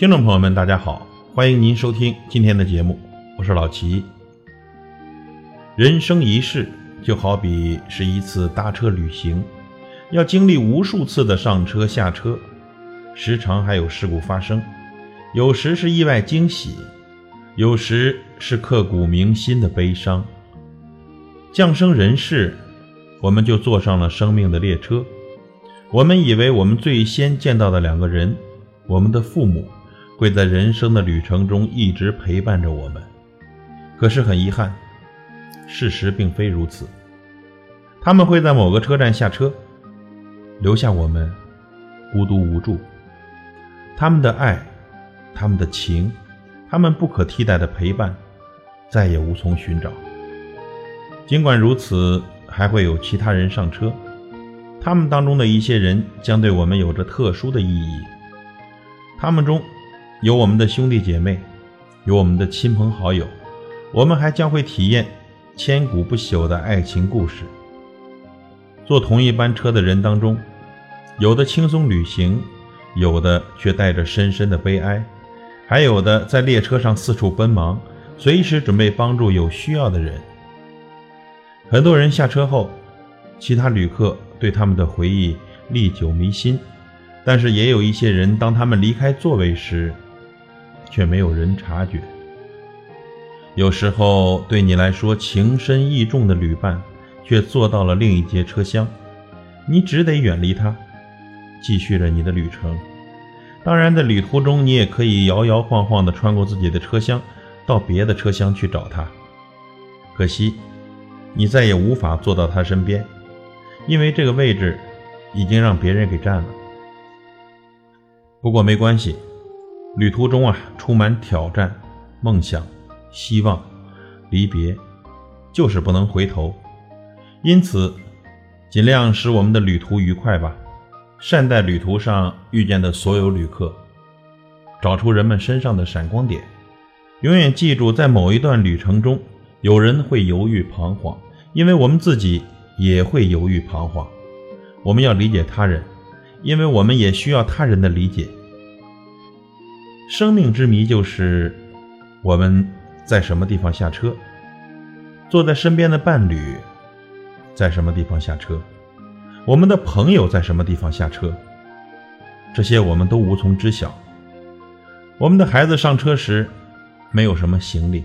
听众朋友们，大家好，欢迎您收听今天的节目，我是老齐。人生一世就好比是一次搭车旅行，要经历无数次的上车下车，时常还有事故发生，有时是意外惊喜，有时是刻骨铭心的悲伤。降生人世，我们就坐上了生命的列车。我们以为我们最先见到的两个人，我们的父母。会在人生的旅程中一直陪伴着我们，可是很遗憾，事实并非如此。他们会在某个车站下车，留下我们孤独无助。他们的爱，他们的情，他们不可替代的陪伴，再也无从寻找。尽管如此，还会有其他人上车，他们当中的一些人将对我们有着特殊的意义。他们中。有我们的兄弟姐妹，有我们的亲朋好友，我们还将会体验千古不朽的爱情故事。坐同一班车的人当中，有的轻松旅行，有的却带着深深的悲哀，还有的在列车上四处奔忙，随时准备帮助有需要的人。很多人下车后，其他旅客对他们的回忆历久弥新，但是也有一些人，当他们离开座位时，却没有人察觉。有时候，对你来说情深意重的旅伴，却坐到了另一节车厢，你只得远离他，继续着你的旅程。当然，在旅途中，你也可以摇摇晃晃地穿过自己的车厢，到别的车厢去找他。可惜，你再也无法坐到他身边，因为这个位置已经让别人给占了。不过没关系。旅途中啊，充满挑战、梦想、希望、离别，就是不能回头。因此，尽量使我们的旅途愉快吧，善待旅途上遇见的所有旅客，找出人们身上的闪光点。永远记住，在某一段旅程中，有人会犹豫彷徨，因为我们自己也会犹豫彷徨。我们要理解他人，因为我们也需要他人的理解。生命之谜就是我们在什么地方下车，坐在身边的伴侣在什么地方下车，我们的朋友在什么地方下车，这些我们都无从知晓。我们的孩子上车时没有什么行李，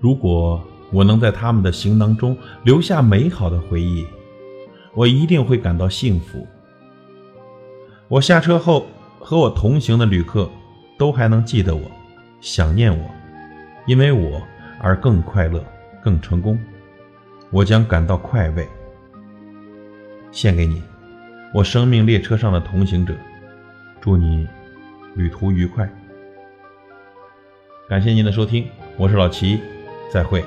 如果我能在他们的行囊中留下美好的回忆，我一定会感到幸福。我下车后和我同行的旅客。都还能记得我，想念我，因为我而更快乐、更成功，我将感到快慰。献给你，我生命列车上的同行者，祝你旅途愉快。感谢您的收听，我是老齐，再会。